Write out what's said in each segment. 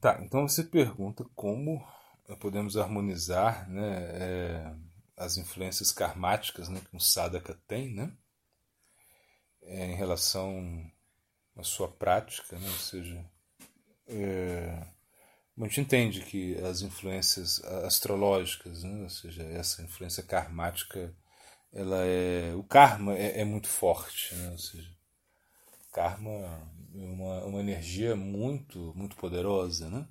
Tá, então você pergunta como podemos harmonizar né, é, as influências karmáticas né, que um sadhaka tem, né, é, em relação à sua prática, né, ou seja, é, a gente entende que as influências astrológicas, né, ou seja, essa influência karmática, ela é, o karma é, é muito forte, né, ou seja, karma é uma, uma energia muito muito poderosa, né?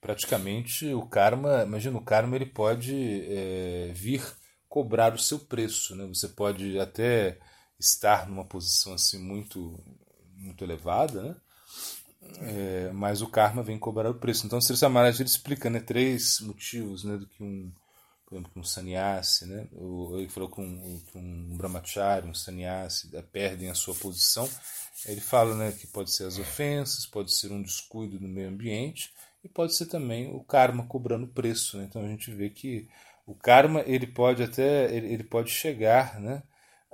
praticamente o karma, imagina, o karma ele pode é, vir cobrar o seu preço, né? Você pode até estar numa posição assim muito muito elevada, né? É, mas o karma vem cobrar o preço. Então, Sri Samaraj ele explica né, três motivos né, do que um, por exemplo, um sannyasi, né? ele falou com um, um brahmachari, um sannyasi, perdem a sua posição. Ele fala né, que pode ser as ofensas, pode ser um descuido no meio ambiente, e pode ser também o karma cobrando preço. Né? Então a gente vê que o karma ele pode até ele, ele pode chegar né,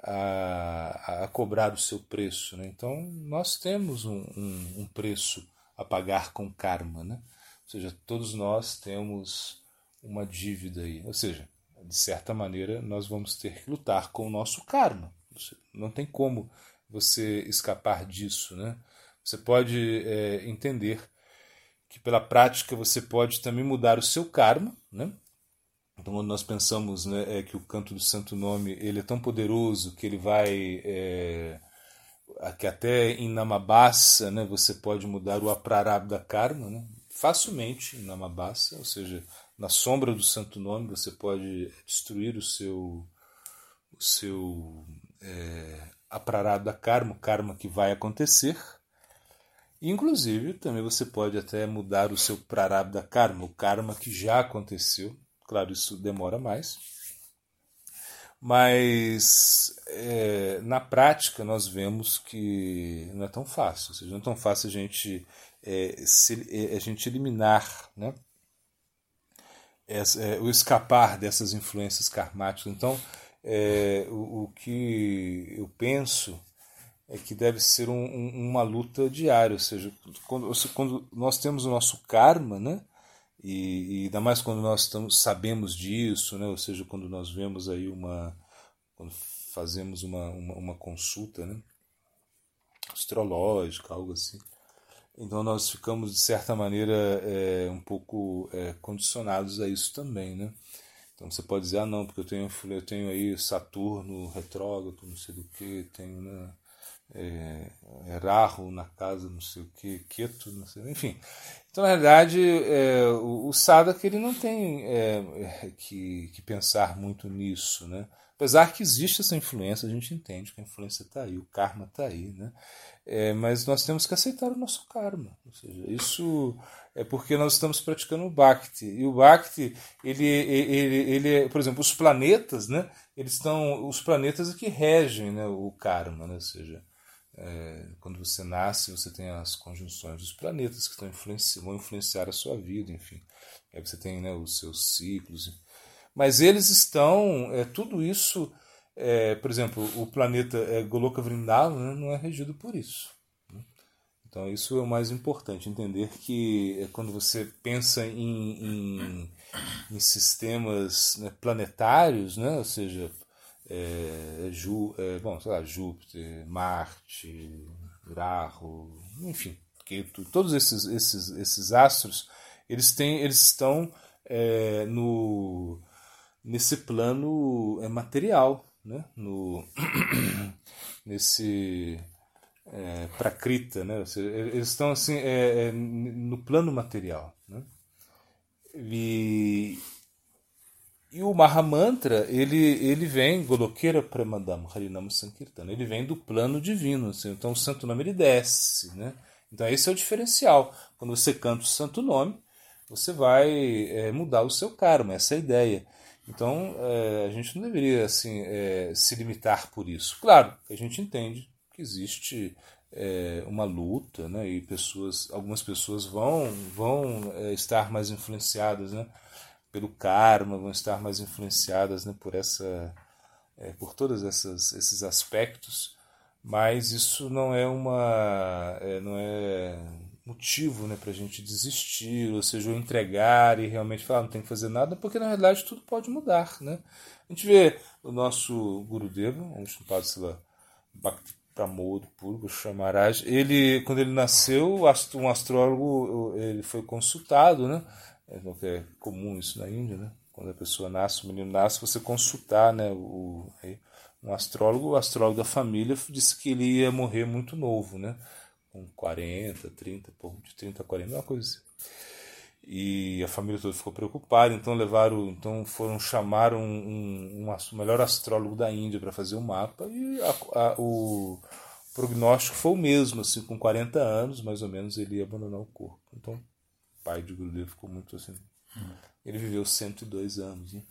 a, a, cobrar o seu preço. Né? Então nós temos um, um, um preço a pagar com karma. Né? Ou seja, todos nós temos uma dívida aí. Ou seja, de certa maneira, nós vamos ter que lutar com o nosso karma. Não tem como você escapar disso. Né? Você pode é, entender que pela prática você pode também mudar o seu karma, né? Então, quando nós pensamos né, é que o canto do Santo Nome ele é tão poderoso que ele vai é, que até em Namabassa né, você pode mudar o aprarabdha karma, né? facilmente em Namabassa, ou seja, na sombra do Santo Nome você pode destruir o seu o seu é, aprarabdha karma, karma que vai acontecer, Inclusive, também você pode até mudar o seu prarabdha karma, o karma que já aconteceu. Claro, isso demora mais. Mas é, na prática nós vemos que não é tão fácil. Ou seja, não é tão fácil a gente, é, se, é, a gente eliminar né, essa, é, o escapar dessas influências karmáticas. Então, é, o, o que eu penso é que deve ser um, um, uma luta diária, ou seja, quando, quando, nós temos o nosso karma, né? E, e ainda mais quando nós estamos, sabemos disso, né? Ou seja, quando nós vemos aí uma, quando fazemos uma, uma, uma consulta, né? Astrológica, algo assim. Então nós ficamos de certa maneira é, um pouco é, condicionados a isso também, né? Então você pode dizer, ah não, porque eu tenho, eu tenho aí Saturno retrógrado, não sei do que, tenho, né? é, Rahu na casa, não sei o que, Keto, não sei, enfim. Então, na realidade, é, o, o Sadhaka ele não tem é, é, que, que pensar muito nisso, né? Apesar que existe essa influência, a gente entende que a influência está aí, o karma está aí, né? É, mas nós temos que aceitar o nosso karma. Ou seja, isso é porque nós estamos praticando o Bhakti. E o Bhakti, ele, ele, ele, por exemplo, os planetas, né? Eles estão, os planetas é que regem né, o karma, né? Ou seja, é, quando você nasce, você tem as conjunções dos planetas que estão influenci vão influenciar a sua vida, enfim. Aí você tem né, os seus ciclos. Mas eles estão, é, tudo isso, é, por exemplo, o planeta é, Goloka Vrindavan né, não é regido por isso. Né? Então isso é o mais importante, entender que é, quando você pensa em, em, em sistemas né, planetários, né, ou seja, é, Ju, é, bom, sei lá, Júpiter, Marte, Rahu, enfim, todos esses, esses, esses astros, eles, têm, eles estão é, no, nesse plano é, material, né? no, nesse é, prakrita, né? eles estão assim, é, é, no plano material. Né? E, e o Mahamantra, ele, ele vem, Golokera Premadam Harinam Sankirtana, ele vem do plano divino. Assim, então o santo nome ele desce. Né? Então esse é o diferencial. Quando você canta o santo nome, você vai é, mudar o seu karma, essa é a ideia. Então é, a gente não deveria assim, é, se limitar por isso. Claro a gente entende que existe é, uma luta, né? e pessoas, algumas pessoas vão, vão é, estar mais influenciadas né? pelo karma, vão estar mais influenciadas né, por essa, é, por todos essas, esses aspectos, mas isso não é uma, é, não é, motivo né, para a gente desistir, ou seja, ou entregar e realmente falar, não tem que fazer nada, porque na verdade tudo pode mudar. Né? A gente vê o nosso Gurudeva, o Shampadasila Bhakti Pramod Purva Shamaraj, ele, quando ele nasceu, um astrólogo ele foi consultado, né? É, é comum isso na Índia, né? Quando a pessoa nasce, o menino nasce, você consultar, né? O, um astrólogo, o astrólogo da família disse que ele ia morrer muito novo, né? Com 40, 30, de 30 a 40, uma coisa assim. E a família toda ficou preocupada, então levaram, então foram chamar um, um, um o melhor astrólogo da Índia para fazer o um mapa e a, a, o prognóstico foi o mesmo, assim, com 40 anos, mais ou menos, ele ia abandonar o corpo. Então, o pai de Gurudev ficou muito assim. Hum. Ele viveu 102 anos, né?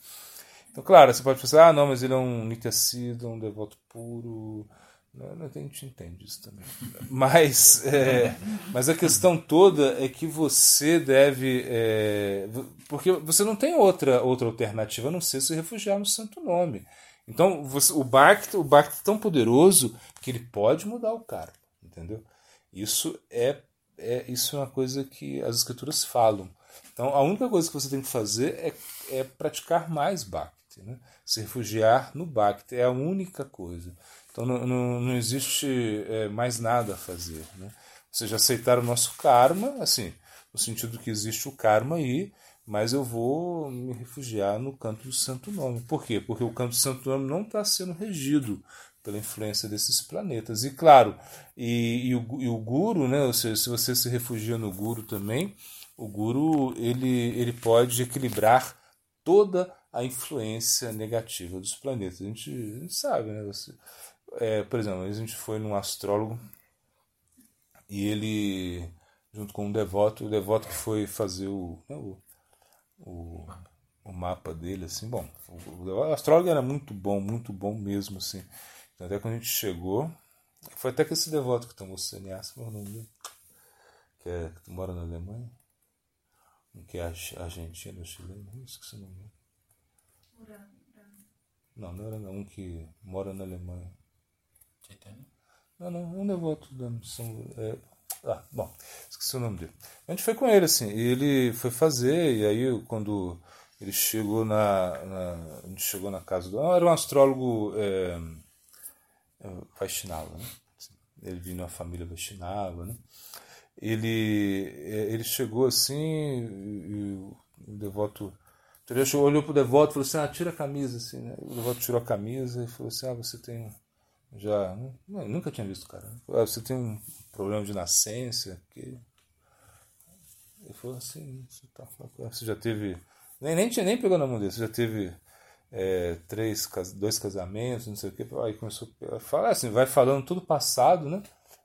Então, claro, você pode pensar, ah, não, mas ele é um Nityasiddha, um devoto puro. Não, a gente entende isso também. Mas, é, mas a questão toda é que você deve. É, porque você não tem outra, outra alternativa a não ser se refugiar no santo nome. Então, você, o Bhakti, o Bhakti é tão poderoso que ele pode mudar o karma, entendeu? Isso é, é, isso é uma coisa que as escrituras falam. Então, a única coisa que você tem que fazer é, é praticar mais. Bhakti. Né? Se refugiar no Bhakti é a única coisa. Então não, não, não existe é, mais nada a fazer. Né? Ou seja, aceitar o nosso karma, assim, no sentido que existe o karma aí, mas eu vou me refugiar no canto do santo nome. Por quê? Porque o canto do santo nome não está sendo regido pela influência desses planetas. E claro, e, e, o, e o guru, né, ou seja, se você se refugia no guru também, o guru ele, ele pode equilibrar toda a influência negativa dos planetas. A gente, a gente sabe, né? Você, é, por exemplo, a gente foi num astrólogo e ele, junto com um devoto, o devoto que foi fazer o, né, o, o, o, mapa dele, assim, bom, o, o, astrólogo era muito bom, muito bom mesmo, assim. Então, até quando a gente chegou, foi até que esse devoto que tomou sannyasa, meu nome que, é, que mora na Alemanha, que é argentino, chileno, esqueci o nome não, não era não, um que mora na Alemanha. Chaitanya? Não, não, um devoto da missão. É, ah, bom, esqueci o nome dele. A gente foi com ele, assim, e ele foi fazer, e aí quando ele chegou na. na a gente chegou na casa do. Era um astrólogo é, é, Vaishnava, né? Ele vinha uma família Vaishnava, né? Ele, é, ele chegou assim, e o devoto Entendeu? Olhou pro devoto e falou assim: ah, tira a camisa, assim, né? O devoto tirou a camisa e falou assim: ah, você tem. Já. Nunca tinha visto cara. Ah, você tem um problema de nascença. Que... Ele falou assim: você, tá, você já teve. Nem, nem, nem pegou na mão dele, você já teve é, três, dois casamentos, não sei o que. Aí começou a falar assim: vai falando tudo passado, né?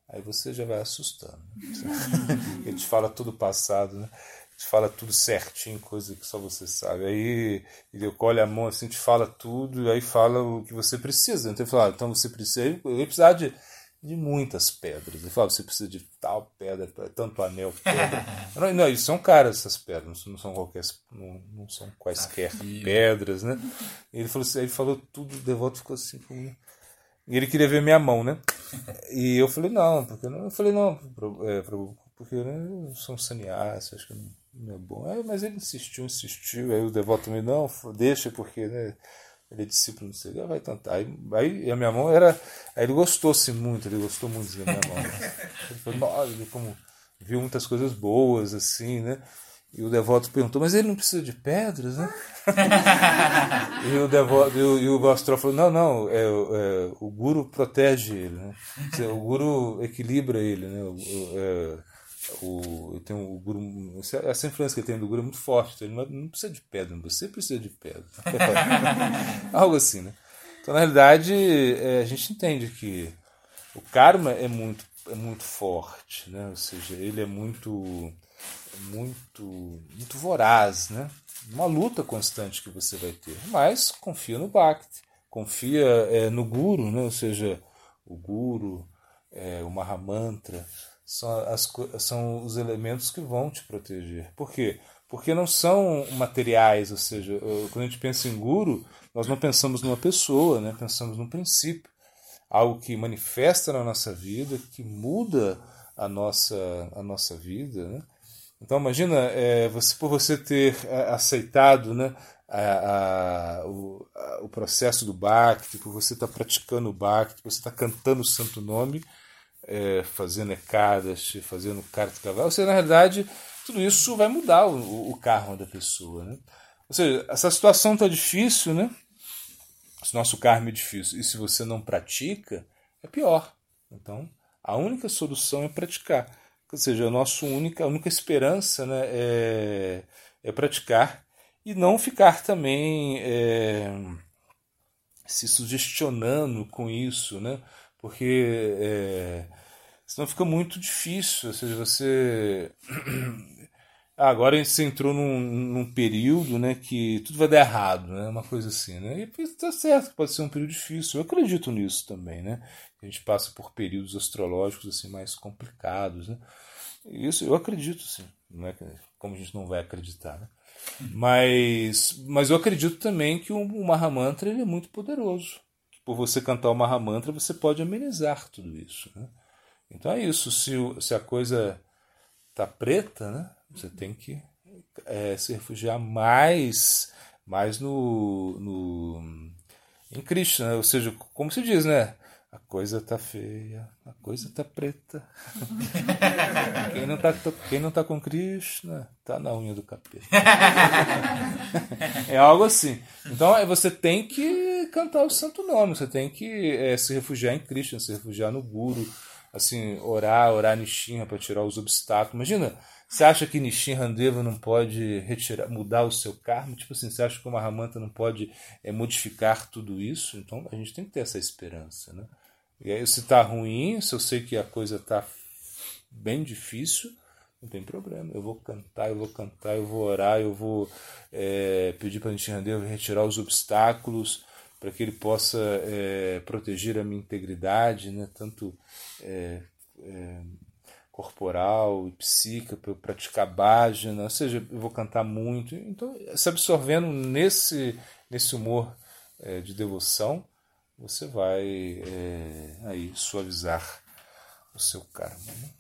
Aí você já vai assustando. Ele te fala tudo passado, né? Te fala tudo certinho, coisa que só você sabe. Aí ele colhe a mão assim, te fala tudo, e aí fala o que você precisa. Então ele fala, ah, então você precisa. Ele precisar de, de muitas pedras. Ele fala, você precisa de tal pedra, tanto anel, pedra. não, não, eles são caras essas pedras, não são qualquer, não, não são quaisquer pedras, né? Ele falou assim, ele falou tudo, o devoto ficou assim como. E ele queria ver minha mão, né? E eu falei, não, porque não. Eu falei, não, é, porque né, eu sou um sannyasi, acho que não é bom. Aí, mas ele insistiu, insistiu. Aí o devoto também, não, deixa, porque né, ele é discípulo, não sei. Vai tentar. Aí, aí a minha mão era. Aí ele gostou-se muito, ele gostou muito da minha mão. Ele falou, ele como viu muitas coisas boas, assim, né? E o devoto perguntou, mas ele não precisa de pedras, né? e o devoto, e o, e o falou, não, não, é, é, o guru protege ele, né? O guru equilibra ele, né? O, é, o, tem o guru, essa influência que ele tem do guru é muito forte. Então ele não, precisa de pedra, você precisa de pedra. Algo assim, né? Então, na realidade, é, a gente entende que o karma é muito, é muito forte, né? Ou seja, ele é muito, muito, muito voraz, né? Uma luta constante que você vai ter. Mas confia no Bhakti, confia é, no Guru, né? Ou seja, o Guru, é, o Mahamantra, são, as, são os elementos que vão te proteger. Por quê? Porque não são materiais, ou seja, quando a gente pensa em guru, nós não pensamos numa pessoa, né? pensamos num princípio. Algo que manifesta na nossa vida, que muda a nossa, a nossa vida. Né? Então imagina é, você por você ter é, aceitado né, a, a, o, a, o, processo do Bhakti, por você estar tá praticando o Bhakti, por você estar tá cantando o Santo Nome, é, fazendo Ekadashi, fazendo Kartikaval, ou seja, na realidade tudo isso vai mudar o, o karma da pessoa. Né? Ou seja, essa situação está difícil, né? Se nosso karma é difícil e se você não pratica, é pior. Então, a única solução é praticar. Ou seja, a nossa única, a única esperança né, é, é praticar e não ficar também é, se sugestionando com isso, né? Porque é, senão fica muito difícil. Ou seja, você ah, agora você entrou num, num, período né, que tudo vai dar errado, né? Uma coisa assim, né? E tá certo, pode ser um período difícil. Eu acredito nisso também, né? A gente passa por períodos astrológicos assim mais complicados, né? Isso eu acredito, sim. Não é como a gente não vai acreditar, né? Mas, mas eu acredito também que o, o Mahamantra ele é muito poderoso. Por você cantar o Mahamantra, você pode amenizar tudo isso, né? Então é isso. Se, se a coisa tá preta, né? Você tem que é, se refugiar mais, mais no, no em Krishna, ou seja, como se diz, né? A coisa tá feia, a coisa tá preta. quem, não tá, quem não tá com Krishna tá na unha do capeta. é algo assim. Então é, você tem que cantar o santo nome, você tem que é, se refugiar em Krishna, se refugiar no Guru, assim, orar, orar Nishinra para tirar os obstáculos. Imagina, você acha que Nishin Handeva não pode retirar, mudar o seu karma? Tipo assim, você acha que o Mahamanta não pode é, modificar tudo isso? Então a gente tem que ter essa esperança, né? E aí, se tá ruim, se eu sei que a coisa tá bem difícil, não tem problema. Eu vou cantar, eu vou cantar, eu vou orar, eu vou é, pedir para Nishin Handeva retirar os obstáculos para que ele possa é, proteger a minha integridade, né? Tanto é, é, corporal e psíquica, para eu praticar bhajana, ou seja, eu vou cantar muito. Então, se absorvendo nesse, nesse humor é, de devoção, você vai é, aí suavizar o seu karma. Né?